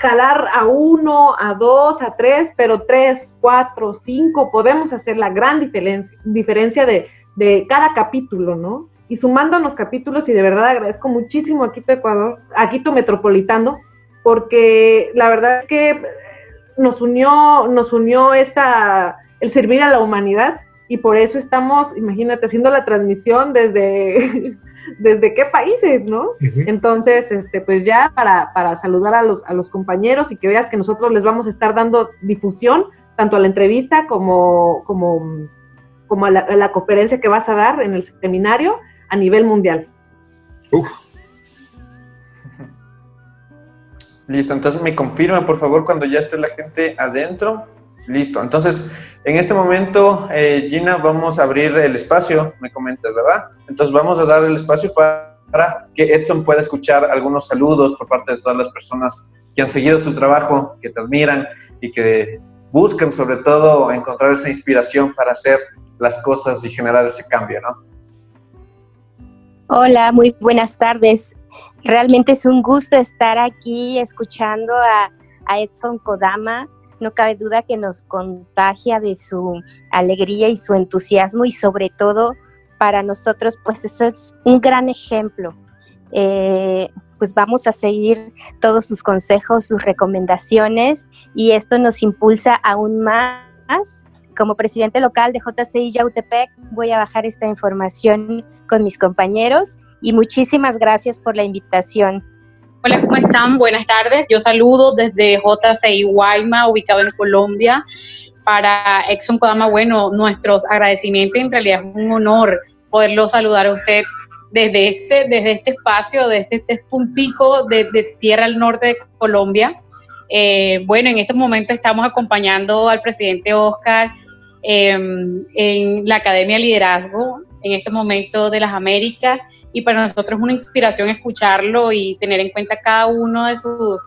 jalar a uno, a dos, a tres, pero tres, cuatro, cinco, podemos hacer la gran diferencia, diferencia de de cada capítulo, ¿no? Y sumando los capítulos, y de verdad agradezco muchísimo a Quito Ecuador, a Quito Metropolitano, porque la verdad es que nos unió, nos unió esta, el servir a la humanidad, y por eso estamos, imagínate, haciendo la transmisión desde, desde qué países, ¿no? Entonces, este, pues ya para, para saludar a los, a los compañeros y que veas que nosotros les vamos a estar dando difusión, tanto a la entrevista como, como como la, la, conferencia que vas a dar en el seminario a nivel mundial. Uf. Listo, entonces me confirma por favor cuando ya esté la gente adentro. Listo, entonces en este momento, eh, Gina, vamos a abrir el espacio, me comentas, ¿verdad? Entonces vamos a dar el espacio para, que Edson pueda escuchar algunos saludos por parte de todas las personas que han seguido tu trabajo, que te admiran y que buscan sobre todo encontrar esa inspiración para hacer las cosas y generar ese cambio, ¿no? Hola, muy buenas tardes. Realmente es un gusto estar aquí escuchando a, Edson Kodama. No cabe duda que nos contagia de su alegría y su entusiasmo y sobre todo para nosotros pues es un gran ejemplo. Eh, pues vamos a seguir todos sus consejos, sus recomendaciones y esto nos impulsa aún más como presidente local de JCI Yautepec, voy a bajar esta información con mis compañeros y muchísimas gracias por la invitación. Hola, ¿cómo están? Buenas tardes. Yo saludo desde JCI Guayma, ubicado en Colombia. Para Exxon Kodama, bueno, nuestros agradecimientos. En realidad es un honor poderlo saludar a usted desde este, desde este espacio, desde este puntico de, tierra al norte de Colombia. Eh, bueno, en estos momentos estamos acompañando al presidente Oscar em, en la Academia de Liderazgo, en este momento de las Américas, y para nosotros es una inspiración escucharlo y tener en cuenta cada uno de sus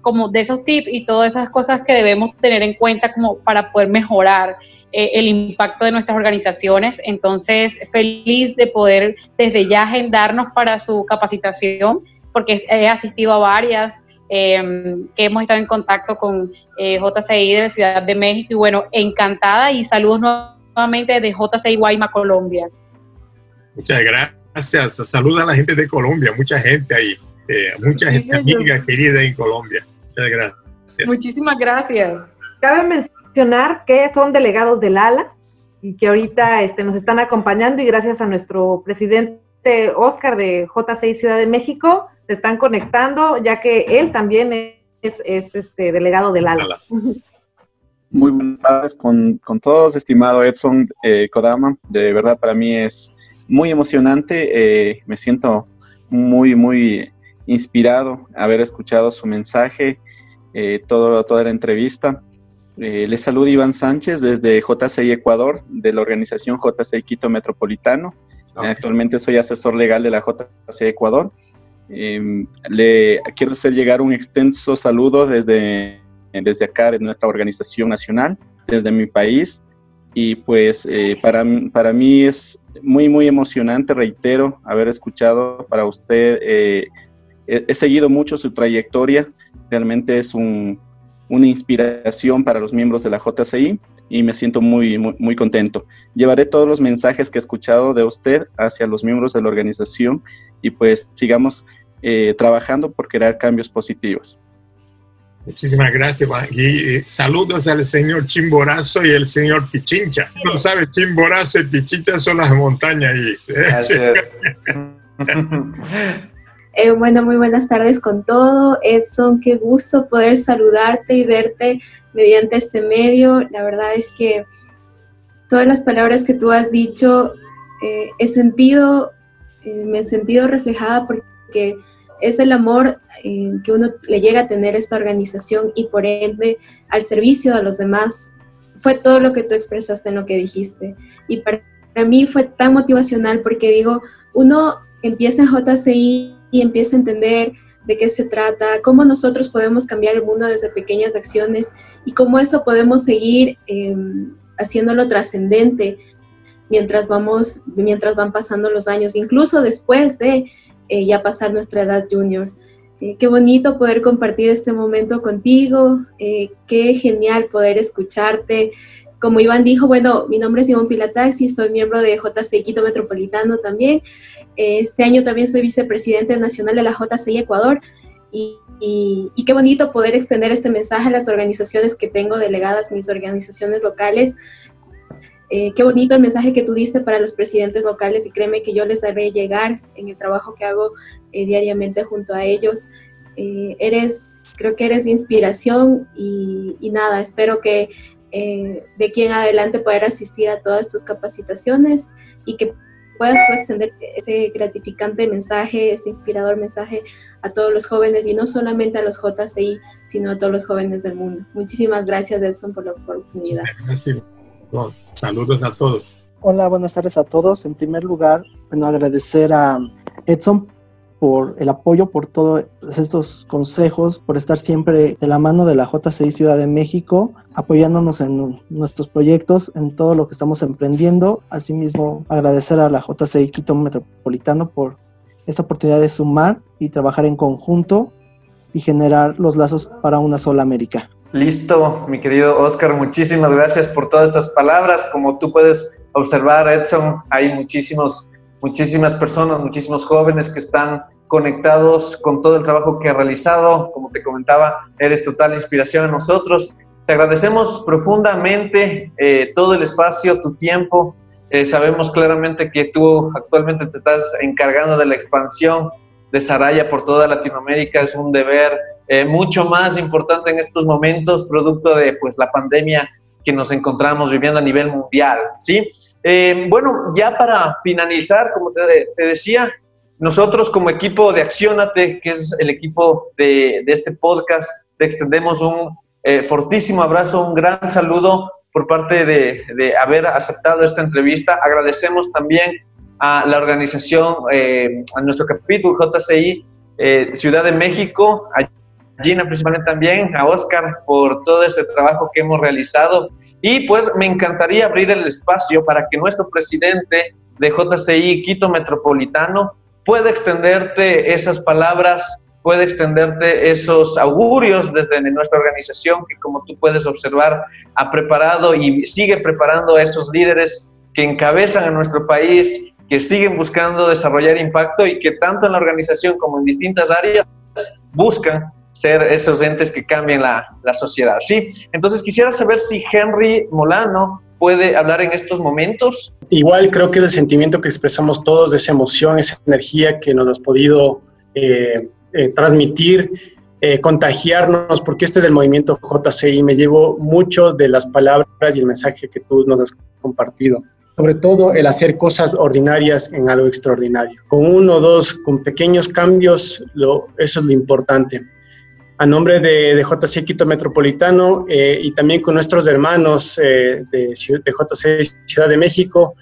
como de esos tips y todas esas cosas que debemos tener en cuenta como para poder mejorar eh, el impacto de nuestras organizaciones. Entonces, feliz de poder desde ya agendarnos para su capacitación, porque he asistido a varias, em, que hemos estado en contacto con eh, JCI de la Ciudad de México y bueno, encantada y saludos nuevamente de JCI Guayma, Colombia. Muchas gracias. Saluda a la gente de Colombia, mucha gente ahí, eh, mucha gente amiga, querida en Colombia. Muchas gracias. Muchísimas gracias. Cabe mencionar que son delegados del ALA y que ahorita este, nos están acompañando y gracias a nuestro presidente Oscar de J6 Ciudad de México se están conectando, ya que él también es, este, delegado del ALA. Muy buenas tardes con, con todos, estimado Edson eh, Kodama. De verdad para mí es muy emocionante, eh, me siento muy, muy inspirado haber escuchado su mensaje, eh, todo, toda la entrevista. Eh, les saluda Iván Sánchez desde JCI Ecuador, de la organización JCI Quito Metropolitano. Actualmente soy asesor legal de la JCI Ecuador. Em, le quiero hacer llegar un extenso saludo desde, desde acá, de nuestra organización nacional, desde mi país. Y pues eh, para, para mí es muy, muy emocionante, reitero, haber escuchado para usted. Eh, he, seguido mucho su trayectoria, realmente es un, una inspiración para los miembros de la JCI y me siento muy, muy, contento. Llevaré todos los mensajes que he escuchado de usted hacia los miembros de la organización y pues sigamos eh, trabajando por crear cambios positivos. Muchísimas gracias, Y saludos al señor Chimborazo y el señor Pichincha. No sabe, Chimborazo y Pichincha son las montañas ahí. Eh, bueno, muy buenas tardes con todo. Edson, qué gusto poder saludarte y verte mediante este medio. La verdad es que todas las palabras que tú has dicho eh, he sentido, eh, me he sentido reflejada porque es el amor eh, que uno le llega a tener esta organización y por ende al servicio a los demás. Fue todo lo que tú expresaste en lo que dijiste. Y para, mí fue tan motivacional porque digo, uno empieza en JCI y empieza a entender de qué se trata, cómo nosotros podemos cambiar el mundo desde pequeñas acciones y cómo eso podemos seguir em, haciéndolo trascendente mientras vamos, mientras van pasando los años, incluso después de eh, ya pasar nuestra edad junior. Eh, qué bonito poder compartir este momento contigo, eh, qué genial poder escucharte. Como Iván dijo, bueno, mi nombre es Iván Pilataxi, soy miembro de JCI Quito Metropolitano también. Este año también soy vicepresidente nacional de la JCI Ecuador y, y, qué bonito poder extender este mensaje a las organizaciones que tengo delegadas, mis organizaciones locales, eh, qué bonito el mensaje que tú diste para los presidentes locales y créeme que yo les haré llegar en el trabajo que hago eh, diariamente junto a ellos. Eh, eres, creo que eres inspiración y, nada, espero que de aquí en adelante poder asistir a todas tus capacitaciones y que puedas tú extender ese gratificante mensaje, ese inspirador mensaje a todos los jóvenes y no solamente a los JCI, sino a todos los jóvenes del mundo. Muchísimas gracias, Edson, por la oportunidad. Gracias. Saludos a todos. Hola, buenas tardes a todos. En primer lugar, bueno, agradecer a Edson por el apoyo, por todos estos consejos, por estar siempre de la mano de la JCI Ciudad de México, apoyándonos en nuestros proyectos, en todo lo que estamos emprendiendo. Asimismo, agradecer a la JCI Quito Metropolitano por esta oportunidad de sumar y trabajar en conjunto y generar los lazos para una sola América. Listo, mi querido Oscar, muchísimas gracias por todas estas palabras. Como tú puedes observar, Edson, hay muchísimos, muchísimas personas, muchísimos jóvenes que están conectados con todo el trabajo que ha realizado. Como te comentaba, eres total inspiración a nosotros. Te agradecemos profundamente eh, todo el espacio, tu tiempo. Eh, sabemos claramente que tú actualmente te estás encargando de la expansión de Saraya por toda Latinoamérica es un deber eh, mucho más importante en estos momentos, producto de pues, la pandemia que nos encontramos viviendo a nivel mundial. ¿sí? Eh, bueno, ya para finalizar, como te, te, decía, nosotros como equipo de Accionate, que es el equipo de, de este podcast, te extendemos un eh, fortísimo abrazo, un gran saludo por parte de, de, haber aceptado esta entrevista. Agradecemos también a la organización, eh, a nuestro capítulo JCI eh, Ciudad de México, Gina principalmente también, a Oscar por todo este trabajo que hemos realizado. Y pues me encantaría abrir el espacio para que nuestro presidente de JCI Quito Metropolitano pueda extenderte esas palabras, puede extenderte esos augurios desde nuestra organización que como tú puedes observar ha preparado y sigue preparando a esos líderes que encabezan a nuestro país que siguen buscando desarrollar impacto y que tanto en la organización como en distintas áreas buscan ser esos entes que cambien la, la sociedad. Sí, entonces quisiera saber si Henry Molano puede hablar en estos momentos. Igual creo que es el sentimiento que expresamos todos, esa emoción, esa energía que nos has podido eh, eh, transmitir, eh, contagiarnos, porque este es el movimiento JCI. Me llevo mucho de las palabras y el mensaje que tú nos has compartido sobre todo el hacer cosas ordinarias en algo extraordinario. Con uno o dos, con pequeños cambios, lo, eso es lo importante. A nombre de, de JC Quito Metropolitano eh, y también con nuestros hermanos eh, de, JC Ciudad de México,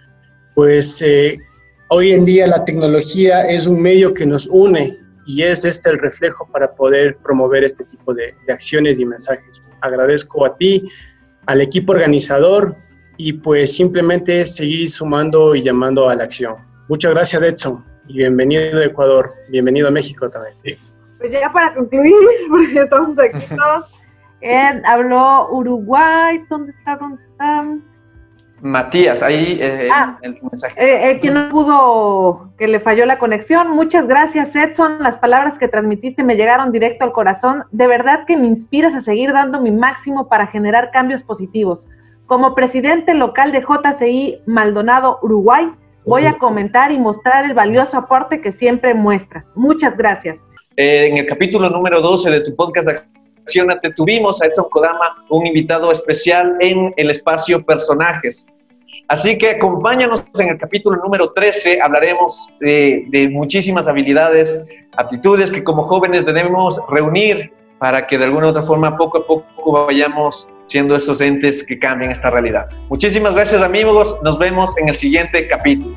pues eh, hoy en día la tecnología es un medio que nos une y es este el reflejo para poder promover este tipo de, acciones y mensajes. Agradezco a ti, al equipo organizador, y pues simplemente seguir sumando y llamando a la acción. Muchas gracias Edson y bienvenido a Ecuador, bienvenido a México también. Pues ya para concluir, porque estamos aquí todos, eh, habló Uruguay, ¿dónde está? ¿Dónde está? Matías, ahí eh, ah, el mensaje. Eh, el que no pudo, que le falló la conexión. Muchas gracias, Edson. Las palabras que transmitiste me llegaron directo al corazón. De verdad que me inspiras a seguir dando mi máximo para generar cambios positivos. Como presidente local de JCI Maldonado, Uruguay, voy a comentar y mostrar el valioso aporte que siempre muestras. Muchas gracias. Eh, en el capítulo número 12 de tu podcast Accionate tuvimos a Edson Kodama, un invitado especial en el espacio Personajes. Así que acompáñanos en el capítulo número 13, hablaremos de, de muchísimas habilidades, aptitudes que como jóvenes debemos reunir para que de alguna u otra forma poco a poco vayamos siendo esos entes que cambian esta realidad. Muchísimas gracias amigos, nos vemos en el siguiente capítulo.